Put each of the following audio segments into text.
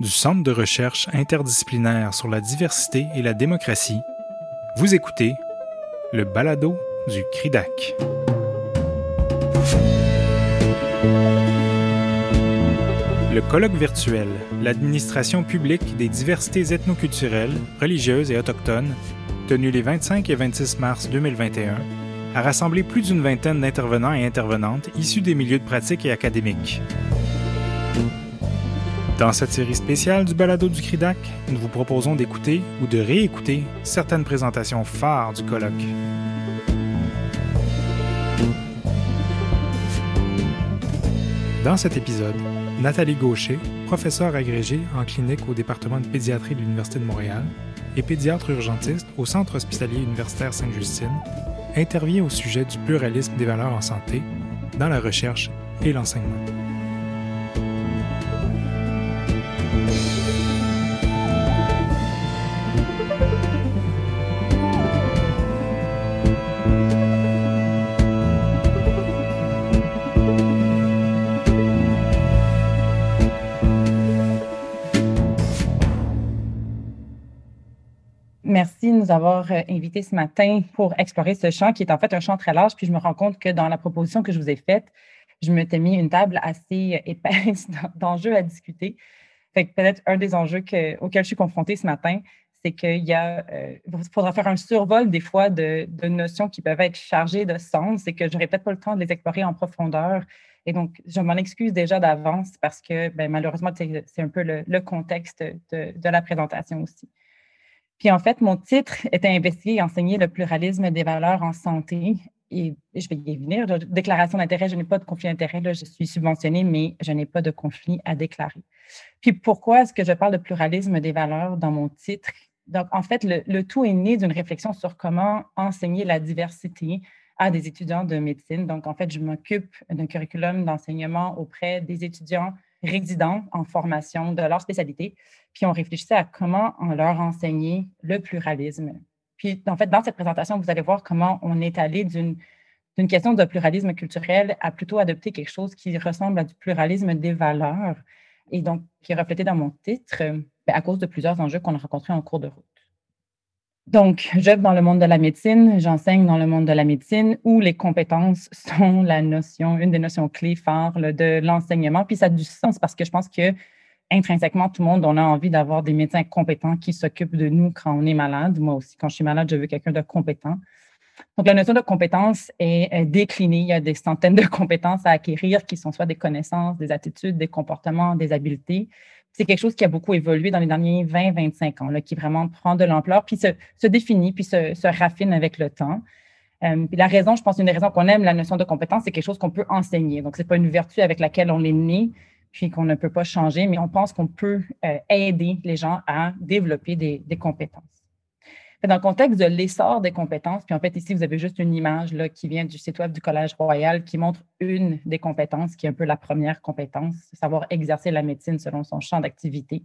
du Centre de recherche interdisciplinaire sur la diversité et la démocratie, vous écoutez le balado du CRIDAC. Le colloque virtuel L'administration publique des diversités ethnoculturelles, religieuses et autochtones, tenu les 25 et 26 mars 2021, a rassemblé plus d'une vingtaine d'intervenants et intervenantes issus des milieux de pratique et académiques. Dans cette série spéciale du balado du CRIDAC, nous vous proposons d'écouter ou de réécouter certaines présentations phares du colloque. Dans cet épisode, Nathalie Gaucher, professeure agrégée en clinique au département de pédiatrie de l'Université de Montréal et pédiatre urgentiste au Centre hospitalier universitaire Sainte-Justine, intervient au sujet du pluralisme des valeurs en santé dans la recherche et l'enseignement. De nous avoir euh, invités ce matin pour explorer ce champ qui est en fait un champ très large. Puis je me rends compte que dans la proposition que je vous ai faite, je me suis mis une table assez euh, épaisse d'enjeux à discuter. Fait que peut-être un des enjeux auxquels je suis confrontée ce matin, c'est qu'il y a, euh, faudra faire un survol des fois de, notions qui peuvent être chargées de sens et que je n'aurai peut-être pas le temps de les explorer en profondeur. Et donc, je m'en excuse déjà d'avance parce que ben, malheureusement, c'est un peu le, contexte de la présentation aussi. Puis en fait, mon titre était investiguer et enseigner le pluralisme des valeurs en santé. Et je vais y venir. Déclaration d'intérêt, je n'ai pas de conflit d'intérêt. Je suis subventionnée, mais je n'ai pas de conflit à déclarer. Puis pourquoi est-ce que je parle de pluralisme des valeurs dans mon titre? Donc, en fait, le, le tout est né d'une réflexion sur comment enseigner la diversité à des étudiants de médecine. Donc, en fait, je m'occupe d'un curriculum d'enseignement auprès des étudiants résidents en formation de leur spécialité, puis on réfléchissait à comment on leur enseigner le pluralisme. Puis, en fait, dans cette présentation, vous allez voir comment on est allé d'une d'une question de pluralisme culturel à plutôt adopter quelque chose qui ressemble à du pluralisme des valeurs et donc qui est reflété dans mon titre ben, à cause de plusieurs enjeux qu'on a rencontrés en cours de route. Donc, j'œuvre dans le monde de la médecine, j'enseigne dans le monde de la médecine où les compétences sont la notion, une des notions clés phares de l'enseignement. Puis ça a du sens parce que je pense que intrinsèquement, tout le monde, on a envie d'avoir des médecins compétents qui s'occupent de nous quand on est malade. Moi aussi, quand je suis malade, je veux quelqu'un de compétent. Donc, la notion de compétence est déclinée. Il y a des centaines de compétences à acquérir qui sont soit des connaissances, des attitudes, des comportements, des habiletés c'est quelque chose qui a beaucoup évolué dans les derniers 20-25 ans, qui vraiment prend de l'ampleur, puis se, définit, puis se, raffine avec le temps. Euh, la raison, je pense, une des raisons qu'on aime la notion de compétence, c'est quelque chose qu'on peut enseigner. Donc, ce n'est pas une vertu avec laquelle on est né, puis qu'on ne peut pas changer, mais on pense qu'on peut euh, aider les gens à développer des compétences. Dans le contexte de l'essor des compétences, puis en fait, ici, vous avez juste une image là, qui vient du site web du Collège royal qui montre une des compétences, qui est un peu la première compétence, savoir exercer la médecine selon son champ d'activité.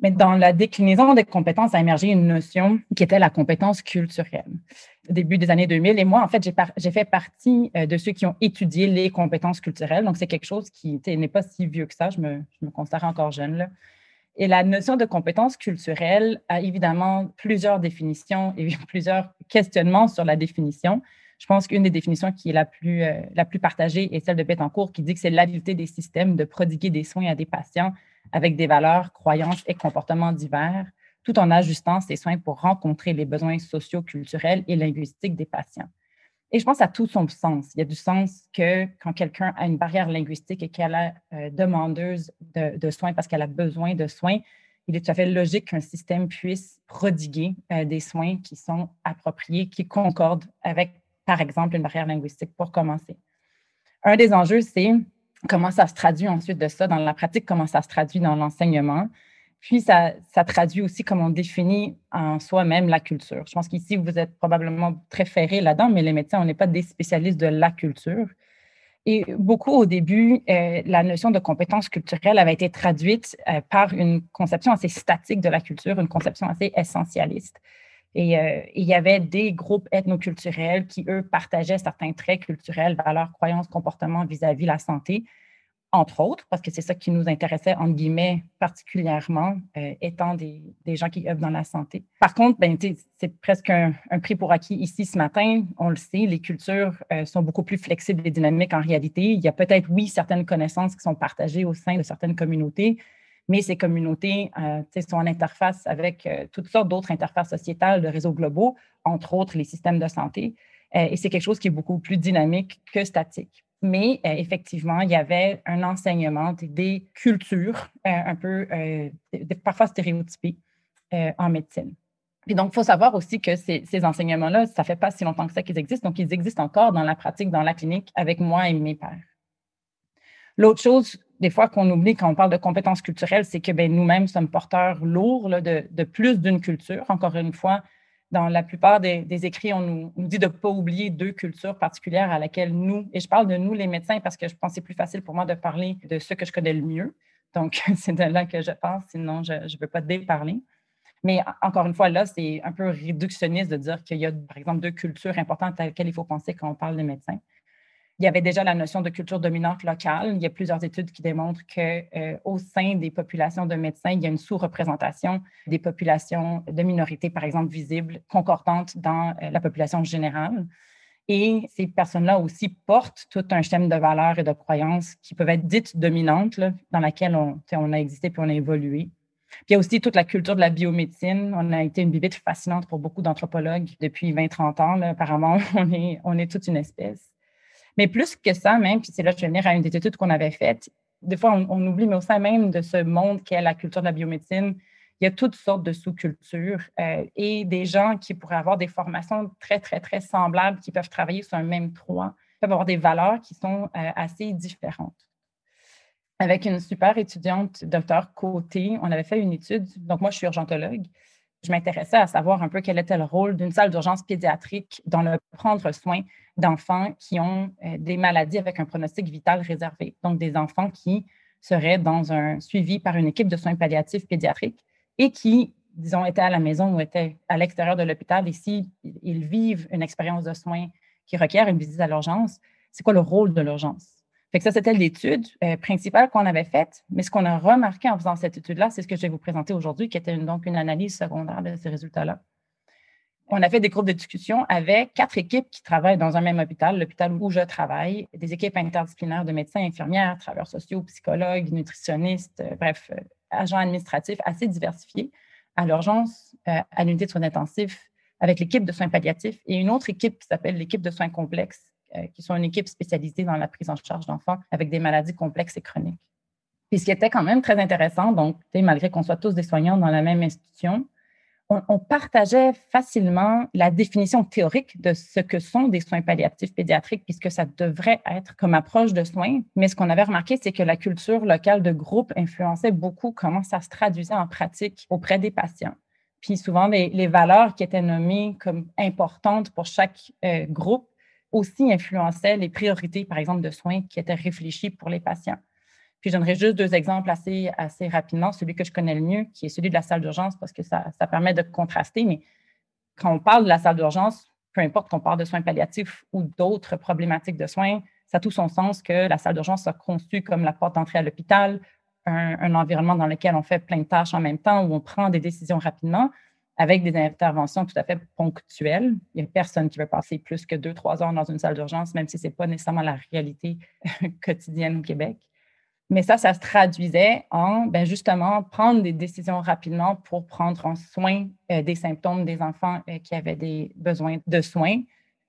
Mais dans la déclinaison des compétences a émergé une notion qui était la compétence culturelle. Au début des années 2000, et moi, en fait, j'ai fait partie euh, de ceux qui ont étudié les compétences culturelles. Donc, c'est quelque chose qui n'est pas si vieux que ça. Je me, je me considère encore jeune. Là. Et la notion de compétence culturelle a évidemment plusieurs définitions et plusieurs questionnements sur la définition. Je pense qu'une des définitions qui est la plus, euh, la plus partagée est celle de Bettencourt qui dit que c'est l'habileté des systèmes de prodiguer des soins à des patients avec des valeurs, croyances et comportements divers, tout en ajustant ces soins pour rencontrer les besoins sociaux, culturels et linguistiques des patients. Et je pense à tout son sens. Il y a du sens que quand quelqu'un a une barrière linguistique et qu'elle est euh, demandeuse de, soins parce qu'elle a besoin de soins, il est tout à fait logique qu'un système puisse prodiguer euh, des soins qui sont appropriés, qui concordent avec, par exemple, une barrière linguistique pour commencer. Un des enjeux, c'est comment ça se traduit ensuite de ça dans la pratique, comment ça se traduit dans l'enseignement. Puis, ça, traduit aussi comment on définit en soi-même la culture. Je pense qu'ici, vous êtes probablement très ferré là-dedans, mais les médecins, on n'est pas des spécialistes de la culture. Et beaucoup au début, euh, la notion de compétence culturelle avait été traduite euh, par une conception assez statique de la culture, une conception assez essentialiste. Et euh, il y avait des groupes ethnoculturels qui, eux, partageaient certains traits culturels, valeurs, croyances, comportements vis-à-vis -vis la santé, entre autres, parce que c'est ça qui nous intéressait, entre guillemets, particulièrement, euh, étant des, gens qui œuvrent dans la santé. Par contre, ben, c'est presque un, prix pour acquis ici ce matin. On le sait, les cultures euh, sont beaucoup plus flexibles et dynamiques en réalité. Il y a peut-être, oui, certaines connaissances qui sont partagées au sein de certaines communautés, mais ces communautés euh, sont en interface avec toutes sortes d'autres interfaces sociétales de réseaux globaux, entre autres les systèmes de santé. et c'est quelque chose qui est beaucoup plus dynamique que statique. Mais euh, effectivement, il y avait un enseignement des, cultures euh, un peu euh, parfois stéréotypées en médecine. Et donc, il faut savoir aussi que ces, enseignements-là, ça ne fait pas si longtemps que ça qu'ils existent. Donc, ils existent encore dans la pratique, dans la clinique, avec moi et mes pères. L'autre chose, des fois, qu'on oublie quand on parle de compétences culturelles, c'est que ben, nous-mêmes sommes porteurs lourds de, plus d'une culture. Encore une fois, dans la plupart des, écrits, on nous, dit de ne pas oublier deux cultures particulières à laquelle nous, et je parle de nous les médecins parce que je pense que c'est plus facile pour moi de parler de ce que je connais le mieux. Donc, c'est de là que je pense, sinon je ne veux pas déparler. Mais encore une fois, là, c'est un peu réductionniste de dire qu'il y a, par exemple, deux cultures importantes à laquelle il faut penser quand on parle de médecins. Il y avait déjà la notion de culture dominante locale. Il y a plusieurs études qui démontrent qu'au euh, sein des populations de médecins, il y a une sous-représentation des populations de minorités, par exemple, visibles, concordantes dans euh, la population générale. Et ces personnes-là aussi portent tout un système de valeurs et de croyances qui peuvent être dites dominantes, dans laquelle on, a existé puis on a évolué. Puis il y a aussi toute la culture de la biomédecine. On a été une bibite fascinante pour beaucoup d'anthropologues depuis 20-30 ans. Apparemment, on est, on est toute une espèce. Mais plus que ça, même, puis c'est là que je vais venir à une des études qu'on avait faites, des fois, on, oublie, mais au sein même de ce monde qu'est la culture de la biomédecine, il y a toutes sortes de sous-cultures euh, et des gens qui pourraient avoir des formations très, très, très semblables, qui peuvent travailler sur un même toit, peuvent avoir des valeurs qui sont euh, assez différentes. Avec une super étudiante, docteur Côté, on avait fait une étude. Donc, moi, je suis urgentologue je m'intéressais à savoir un peu quel était le rôle d'une salle d'urgence pédiatrique dans le prendre soin d'enfants qui ont euh, des maladies avec un pronostic vital réservé. Donc, des enfants qui seraient dans un suivi par une équipe de soins palliatifs pédiatriques et qui, disons, étaient à la maison ou étaient à l'extérieur de l'hôpital. Et s'ils ils vivent une expérience de soins qui requiert une visite à l'urgence, c'est quoi le rôle de l'urgence? Ça, c'était l'étude euh, principale qu'on avait faite. Mais ce qu'on a remarqué en faisant cette étude-là, c'est ce que je vais vous présenter aujourd'hui, qui était donc une analyse secondaire de ces résultats-là. On a fait des groupes de discussion avec quatre équipes qui travaillent dans un même hôpital, l'hôpital où je travaille, des équipes interdisciplinaires de médecins, infirmières, travailleurs sociaux, psychologues, nutritionnistes, euh, bref, euh, agents administratifs assez diversifiés à l'urgence, à l'unité de soins intensifs, avec l'équipe de soins palliatifs et une autre équipe qui s'appelle l'équipe de soins complexes, qui sont une équipe spécialisée dans la prise en charge d'enfants avec des maladies complexes et chroniques. Puis ce qui était quand même très intéressant, donc malgré qu'on soit tous des soignants dans la même institution, on, partageait facilement la définition théorique de ce que sont des soins palliatifs pédiatriques, puisque ça devrait être comme approche de soins. Mais ce qu'on avait remarqué, c'est que la culture locale de groupe influençait beaucoup comment ça se traduisait en pratique auprès des patients. Puis souvent, les, valeurs qui étaient nommées comme importantes pour chaque euh, groupe aussi influençait les priorités, par exemple, de soins qui étaient réfléchis pour les patients. Puis je donnerai juste deux exemples assez, assez rapidement. Celui que je connais le mieux, qui est celui de la salle d'urgence, parce que ça, ça permet de contraster. Mais quand on parle de la salle d'urgence, peu importe qu'on parle de soins palliatifs ou d'autres problématiques de soins, ça a tout son sens que la salle d'urgence soit conçue comme la porte d'entrée à l'hôpital, un, un, environnement dans lequel on fait plein de tâches en même temps, où on prend des décisions rapidement, avec des interventions tout à fait ponctuelles. Il n'y a personne qui veut passer plus que deux, trois heures dans une salle d'urgence, même si ce n'est pas nécessairement la réalité quotidienne au Québec. Mais ça, ça se traduisait en ben justement prendre des décisions rapidement pour prendre en soin euh, des symptômes des enfants euh, qui avaient des besoins de soins,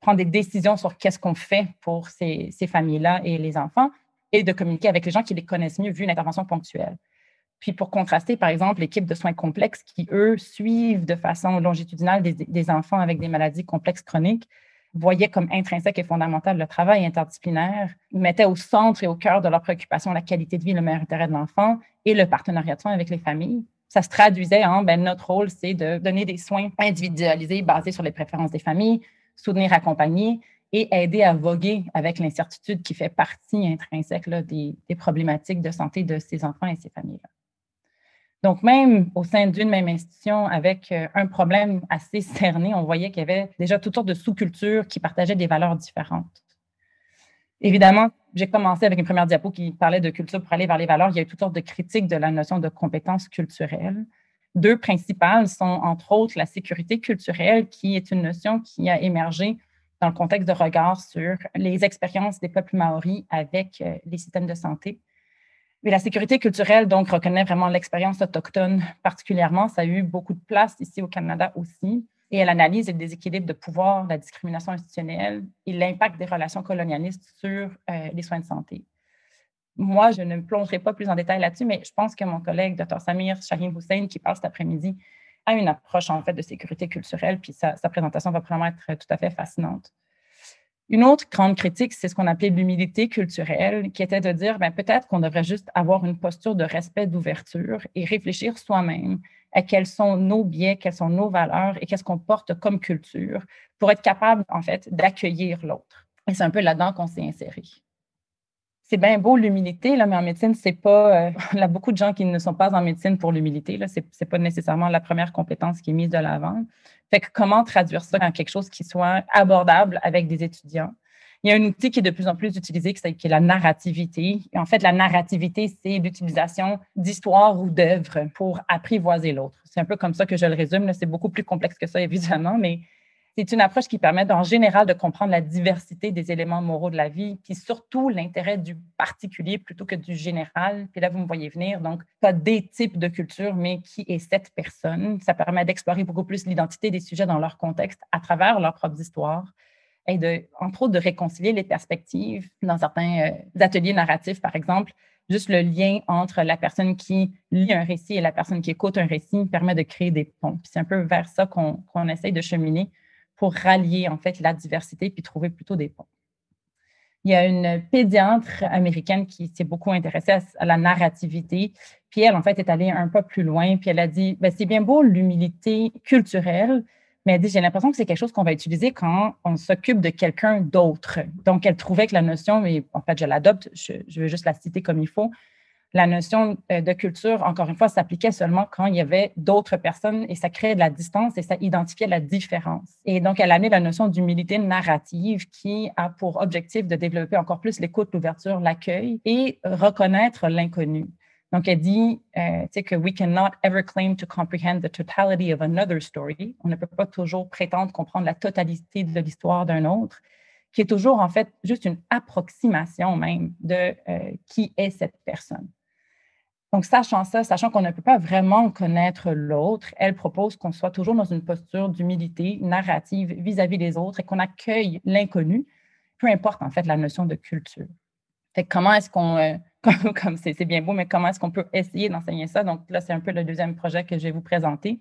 prendre des décisions sur qu'est-ce qu'on fait pour ces, ces familles-là et les enfants, et de communiquer avec les gens qui les connaissent mieux vu une intervention ponctuelle. Puis pour contraster, par exemple, l'équipe de soins complexes qui, eux, suivent de façon longitudinale des, enfants avec des maladies complexes chroniques, voyaient comme intrinsèque et fondamental le travail interdisciplinaire, mettaient au centre et au cœur de leur préoccupation la qualité de vie, le meilleur intérêt de l'enfant et le partenariat de soins avec les familles. Ça se traduisait en, ben, notre rôle, c'est de donner des soins individualisés basés sur les préférences des familles, soutenir, accompagner et aider à voguer avec l'incertitude qui fait partie intrinsèque des, des problématiques de santé de ces enfants et ces familles-là. Donc, même au sein d'une même institution, avec euh, un problème assez cerné, on voyait qu'il y avait déjà toutes sortes de sous-cultures qui partageaient des valeurs différentes. Évidemment, j'ai commencé avec une première diapo qui parlait de culture pour aller vers les valeurs. Il y a eu toutes sortes de critiques de la notion de compétences culturelles. Deux principales sont, entre autres, la sécurité culturelle, qui est une notion qui a émergé dans le contexte de regard sur les expériences des peuples maoris avec euh, les systèmes de santé. Mais la sécurité culturelle, donc, reconnaît vraiment l'expérience autochtone particulièrement. Ça a eu beaucoup de place ici au Canada aussi. Et elle analyse le déséquilibre de pouvoir, la discrimination institutionnelle et l'impact des relations colonialistes sur euh, les soins de santé. Moi, je ne plongerai pas plus en détail là-dessus, mais je pense que mon collègue, Dr. Samir Shahim Hussein, qui parle cet après-midi, a une approche en fait de sécurité culturelle, puis sa, présentation va probablement être tout à fait fascinante. Une autre grande critique, c'est ce qu'on appelait l'humilité culturelle, qui était de dire ben, peut-être qu'on devrait juste avoir une posture de respect, d'ouverture et réfléchir soi-même à quels sont nos biais, quelles sont nos valeurs et qu'est-ce qu'on porte comme culture pour être capable, en fait, d'accueillir l'autre. Et c'est un peu là-dedans qu'on s'est inséré c'est bien beau l'humilité, mais en médecine, c'est pas. Euh, il y a beaucoup de gens qui ne sont pas en médecine pour l'humilité. Ce n'est pas nécessairement la première compétence qui est mise de l'avant. Fait que comment traduire ça en quelque chose qui soit abordable avec des étudiants? Il y a un outil qui est de plus en plus utilisé, qui est la narrativité. En fait, la narrativité, c'est l'utilisation d'histoires ou d'œuvres pour apprivoiser l'autre. C'est un peu comme ça que je le résume. C'est beaucoup plus complexe que ça, évidemment, mais c'est une approche qui permet en général de comprendre la diversité des éléments moraux de la vie, puis surtout l'intérêt du particulier plutôt que du général. Puis là, vous me voyez venir, donc pas des types de culture, mais qui est cette personne. Ça permet d'explorer beaucoup plus l'identité des sujets dans leur contexte à travers leurs propres histoires et de, entre autres, de réconcilier les perspectives. Dans certains euh, ateliers narratifs, par exemple, juste le lien entre la personne qui lit un récit et la personne qui écoute un récit permet de créer des ponts. C'est un peu vers ça qu'on essaye de cheminer pour rallier en fait la diversité puis trouver plutôt des ponts. Il y a une pédiatre américaine qui s'est beaucoup intéressée à, la narrativité, puis elle, en fait, est allée un peu plus loin, puis elle a dit, ben, c'est bien beau l'humilité culturelle, mais elle dit, j'ai l'impression que c'est quelque chose qu'on va utiliser quand on s'occupe de quelqu'un d'autre. Donc, elle trouvait que la notion, mais en fait, je l'adopte, je, je veux juste la citer comme il faut, la notion euh, de culture, encore une fois, s'appliquait seulement quand il y avait d'autres personnes et ça créait de la distance et ça identifiait la différence. Et donc, elle a amené la notion d'humilité narrative qui a pour objectif de développer encore plus l'écoute, l'ouverture, l'accueil et reconnaître l'inconnu. Donc, elle dit euh, que we cannot ever claim to comprehend the totality of another story. On ne peut pas toujours prétendre comprendre la totalité de l'histoire d'un autre, qui est toujours en fait juste une approximation même de euh, qui est cette personne. Donc, sachant ça, sachant qu'on ne peut pas vraiment connaître l'autre, elle propose qu'on soit toujours dans une posture d'humilité narrative vis-à-vis des autres et qu'on accueille l'inconnu, peu importe en fait la notion de culture. Fait comment est-ce qu'on, euh, comme c'est bien beau, mais comment est-ce qu'on peut essayer d'enseigner ça? Donc là, c'est un peu le deuxième projet que je vais vous présenter.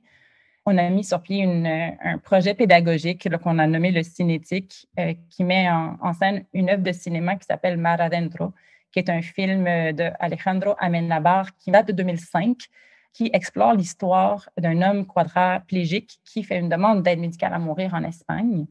On a mis sur pied un projet pédagogique qu'on a nommé le Cinétique, euh, qui met en, en, scène une œuvre de cinéma qui s'appelle Mar Adentro, qui est un film de Alejandro Amenabar qui date de 2005, qui explore l'histoire d'un homme quadraplégique qui fait une demande d'aide médicale à mourir en Espagne,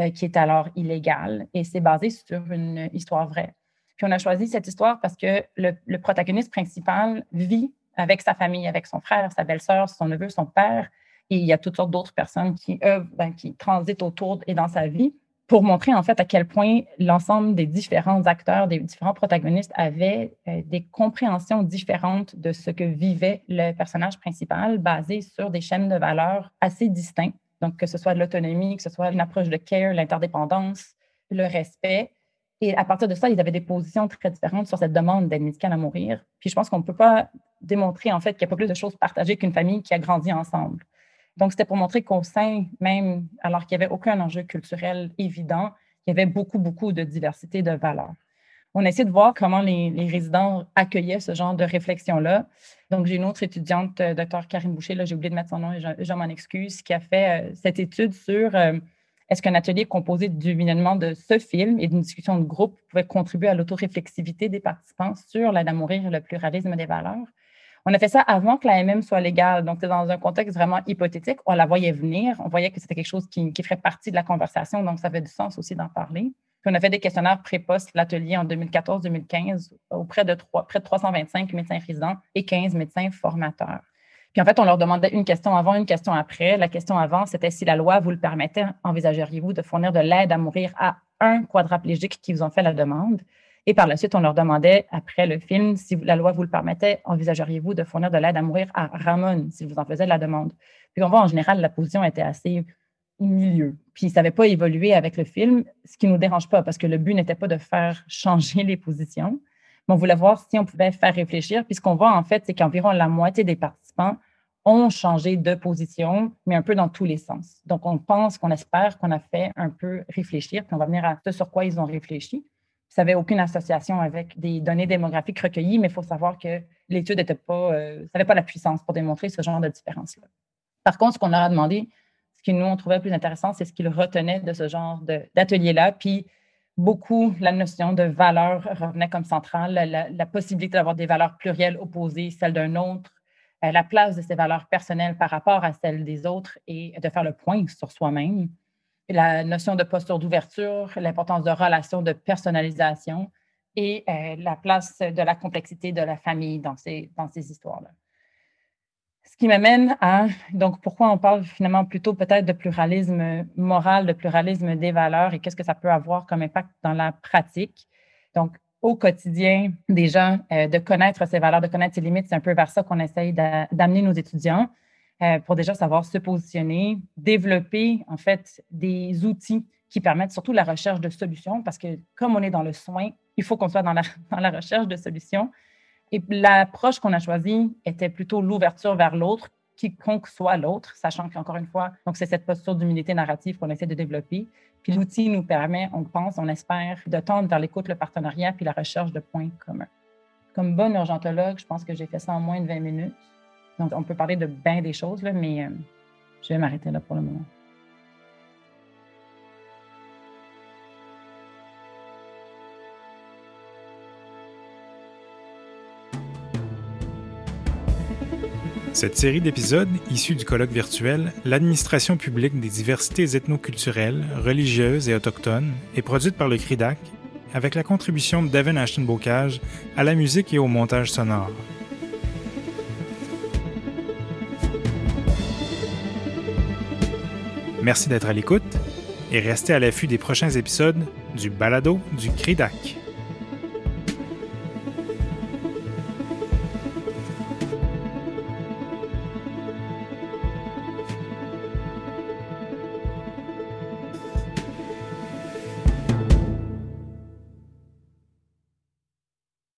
euh, qui est alors illégale, et c'est basé sur une histoire vraie. Puis on a choisi cette histoire parce que le, protagoniste principal vit avec sa famille, avec son frère, sa belle-sœur, son neveu, son père, et il y a toutes sortes d'autres personnes qui ben, qui transitent autour et dans sa vie pour montrer en fait à quel point l'ensemble des différents acteurs, des différents protagonistes avaient euh, des compréhensions différentes de ce que vivait le personnage principal, basées sur des chaînes de valeurs assez distinctes. Donc, que ce soit de l'autonomie, que ce soit une approche de care, l'interdépendance, le respect. Et à partir de ça, ils avaient des positions très différentes sur cette demande d'aide médicale à mourir. Puis je pense qu'on ne peut pas démontrer en fait qu'il n'y a pas plus de choses partagées qu'une famille qui a grandi ensemble. Donc, c'était pour montrer qu'au sein même, alors qu'il n'y avait aucun enjeu culturel évident, il y avait beaucoup, beaucoup de diversité de valeurs. On a essayé de voir comment les, résidents accueillaient ce genre de réflexion-là. Donc, j'ai une autre étudiante, euh, Dr. Karine Boucher, là, j'ai oublié de mettre son nom et je, m'en excuse, qui a fait euh, cette étude sur euh, est-ce qu'un atelier composé du visionnement de ce film et d'une discussion de groupe pouvait contribuer à l'autoréflexivité des participants sur à mourir et le pluralisme des valeurs? On a fait ça avant que la MM soit légale. Donc, c'est dans un contexte vraiment hypothétique. On la voyait venir. On voyait que c'était quelque chose qui, ferait partie de la conversation. Donc, ça avait du sens aussi d'en parler. Puis, on a fait des questionnaires pré-post l'atelier en 2014-2015 auprès de près de 325 médecins résidents et 15 médecins formateurs. Puis en fait, on leur demandait une question avant, une question après. La question avant, c'était si la loi vous le permettait, envisageriez-vous de fournir de l'aide à mourir à un quadraplégique qui vous ont fait la demande? Et par la suite, on leur demandait, après le film, si la loi vous le permettait, envisageriez-vous de fournir de l'aide à mourir à Ramon, si vous en faisiez la demande? Puis on voit en général, la position était assez milieu. Puis ça n'avait pas évolué avec le film, ce qui ne nous dérange pas, parce que le but n'était pas de faire changer les positions, mais on voulait voir si on pouvait faire réfléchir. Puis ce qu'on voit, en fait, c'est qu'environ la moitié des participants ont changé de position, mais un peu dans tous les sens. Donc, on pense, qu'on espère qu'on a fait un peu réfléchir, puis on va venir à ce sur quoi ils ont réfléchi. Ça n'avait aucune association avec des données démographiques recueillies, mais il faut savoir que l'étude n'avait pas, euh, pas la puissance pour démontrer ce genre de différence-là. Par contre, ce qu'on leur a demandé, ce que nous, on trouvait plus intéressant, c'est ce qu'ils retenaient de ce genre d'atelier-là. Puis, beaucoup, la notion de valeur revenait comme centrale, la, possibilité d'avoir des valeurs plurielles opposées, celles d'un autre, euh, la place de ces valeurs personnelles par rapport à celles des autres et de faire le point sur soi-même. La notion de posture d'ouverture, l'importance de relations de personnalisation et euh, la place de la complexité de la famille dans ces, dans ces histoires-là. Ce qui m'amène à, donc, pourquoi on parle finalement plutôt peut-être de pluralisme moral, de pluralisme des valeurs et qu'est-ce que ça peut avoir comme impact dans la pratique. Donc, au quotidien, déjà, euh, de connaître ces valeurs, de connaître ses limites, c'est un peu vers ça qu'on essaye d'amener nos étudiants euh, pour déjà savoir se positionner, développer, en fait, des outils qui permettent surtout la recherche de solutions parce que comme on est dans le soin, il faut qu'on soit dans la, recherche de solutions et l'approche qu'on a choisie était plutôt l'ouverture vers l'autre, quiconque soit l'autre, sachant qu'encore une fois, donc c'est cette posture d'humilité narrative qu'on essaie de développer. Puis l'outil nous permet, on pense, on espère, de tendre vers l'écoute, le partenariat, puis la recherche de points communs. Comme bonne urgentologue, je pense que j'ai fait ça en moins de 20 minutes. Donc, on peut parler de bien des choses, là, mais euh, je vais m'arrêter là pour le moment. Cette série d'épisodes, issus du colloque virtuel L'administration publique des diversités ethnoculturelles, religieuses et autochtones, est produite par le CRIDAC avec la contribution de Devin Ashton-Bocage à la musique et au montage sonore. Merci d'être à l'écoute et restez à l'affût des prochains épisodes du Balado du CRIDAC.